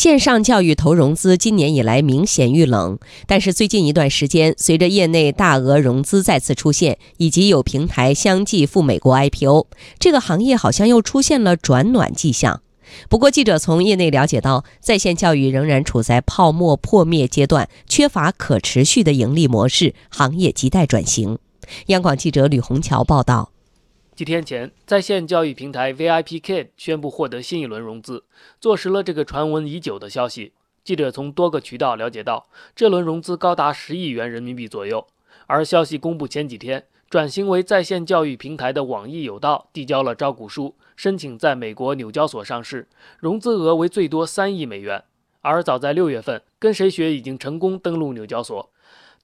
线上教育投融资今年以来明显遇冷，但是最近一段时间，随着业内大额融资再次出现，以及有平台相继赴美国 IPO，这个行业好像又出现了转暖迹象。不过，记者从业内了解到，在线教育仍然处在泡沫破灭阶段，缺乏可持续的盈利模式，行业亟待转型。央广记者吕红桥报道。几天前，在线教育平台 VIPKid 宣布获得新一轮融资，坐实了这个传闻已久的消息。记者从多个渠道了解到，这轮融资高达十亿元人民币左右。而消息公布前几天，转型为在线教育平台的网易有道递交了招股书，申请在美国纽交所上市，融资额为最多三亿美元。而早在六月份，跟谁学已经成功登陆纽交所，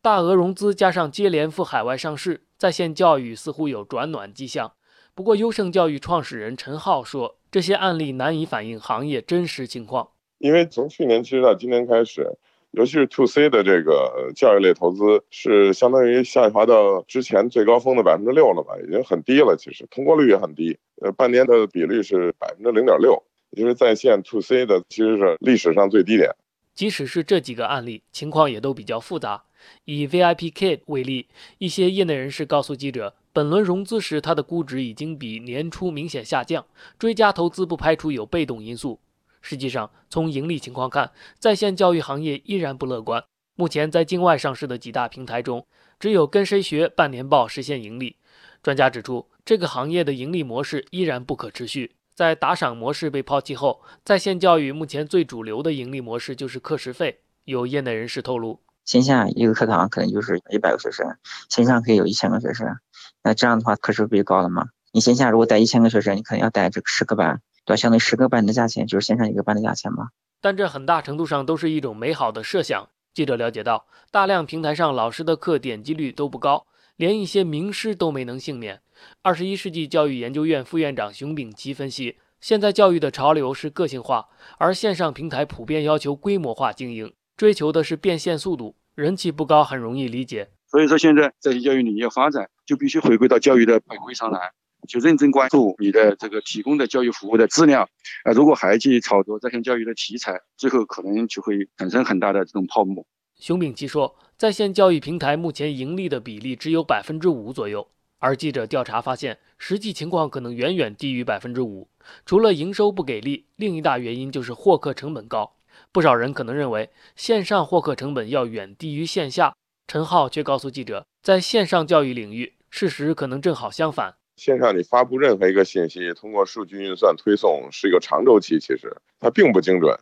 大额融资加上接连赴海外上市，在线教育似乎有转暖迹象。不过，优胜教育创始人陈浩说，这些案例难以反映行业真实情况。因为从去年其实到今年开始，尤其是 to C 的这个教育类投资，是相当于下滑到之前最高峰的百分之六了吧，已经很低了。其实通过率也很低，呃，半年的比率是百分之零点六，也就是在线 to C 的其实是历史上最低点。即使是这几个案例，情况也都比较复杂。以 VIPKid 为例，一些业内人士告诉记者。本轮融资时，它的估值已经比年初明显下降，追加投资不排除有被动因素。实际上，从盈利情况看，在线教育行业依然不乐观。目前在境外上市的几大平台中，只有跟谁学半年报实现盈利。专家指出，这个行业的盈利模式依然不可持续。在打赏模式被抛弃后，在线教育目前最主流的盈利模式就是课时费。有业内人士透露。线下一个课堂可能就是一百个学生，线上可以有一千个学生，那这样的话课时不就高了吗？你线下如果带一千个学生，你可能要带这十个班，对吧？相当于十个班的价钱就是线上一个班的价钱嘛。但这很大程度上都是一种美好的设想。记者了解到，大量平台上老师的课点击率都不高，连一些名师都没能幸免。二十一世纪教育研究院副院长熊丙奇分析，现在教育的潮流是个性化，而线上平台普遍要求规模化经营。追求的是变现速度，人气不高很容易理解。所以说，现在在线教育领域要发展，就必须回归到教育的本位上来，就认真关注你的这个提供的教育服务的质量。啊，如果还去炒作在线教育的题材，最后可能就会产生很大的这种泡沫。熊丙奇说，在线教育平台目前盈利的比例只有百分之五左右，而记者调查发现，实际情况可能远远低于百分之五。除了营收不给力，另一大原因就是获客成本高。不少人可能认为线上获客成本要远低于线下，陈浩却告诉记者，在线上教育领域，事实可能正好相反。线上你发布任何一个信息，通过数据运算推送是一个长周期，其实它并不精准，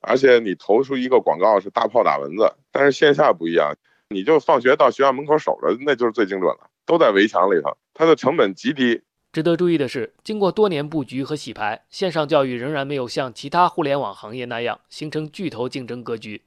而且你投出一个广告是大炮打蚊子。但是线下不一样，你就放学到学校门口守着，那就是最精准了，都在围墙里头，它的成本极低。值得注意的是，经过多年布局和洗牌，线上教育仍然没有像其他互联网行业那样形成巨头竞争格局。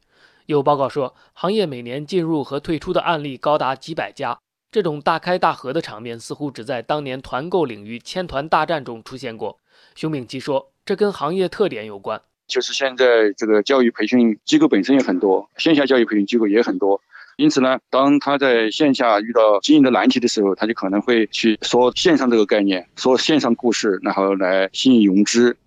有报告说，行业每年进入和退出的案例高达几百家，这种大开大合的场面似乎只在当年团购领域千团大战中出现过。熊秉基说，这跟行业特点有关，就是现在这个教育培训机构本身也很多，线下教育培训机构也很多。因此呢，当他在线下遇到经营的难题的时候，他就可能会去说线上这个概念，说线上故事，然后来吸引融资。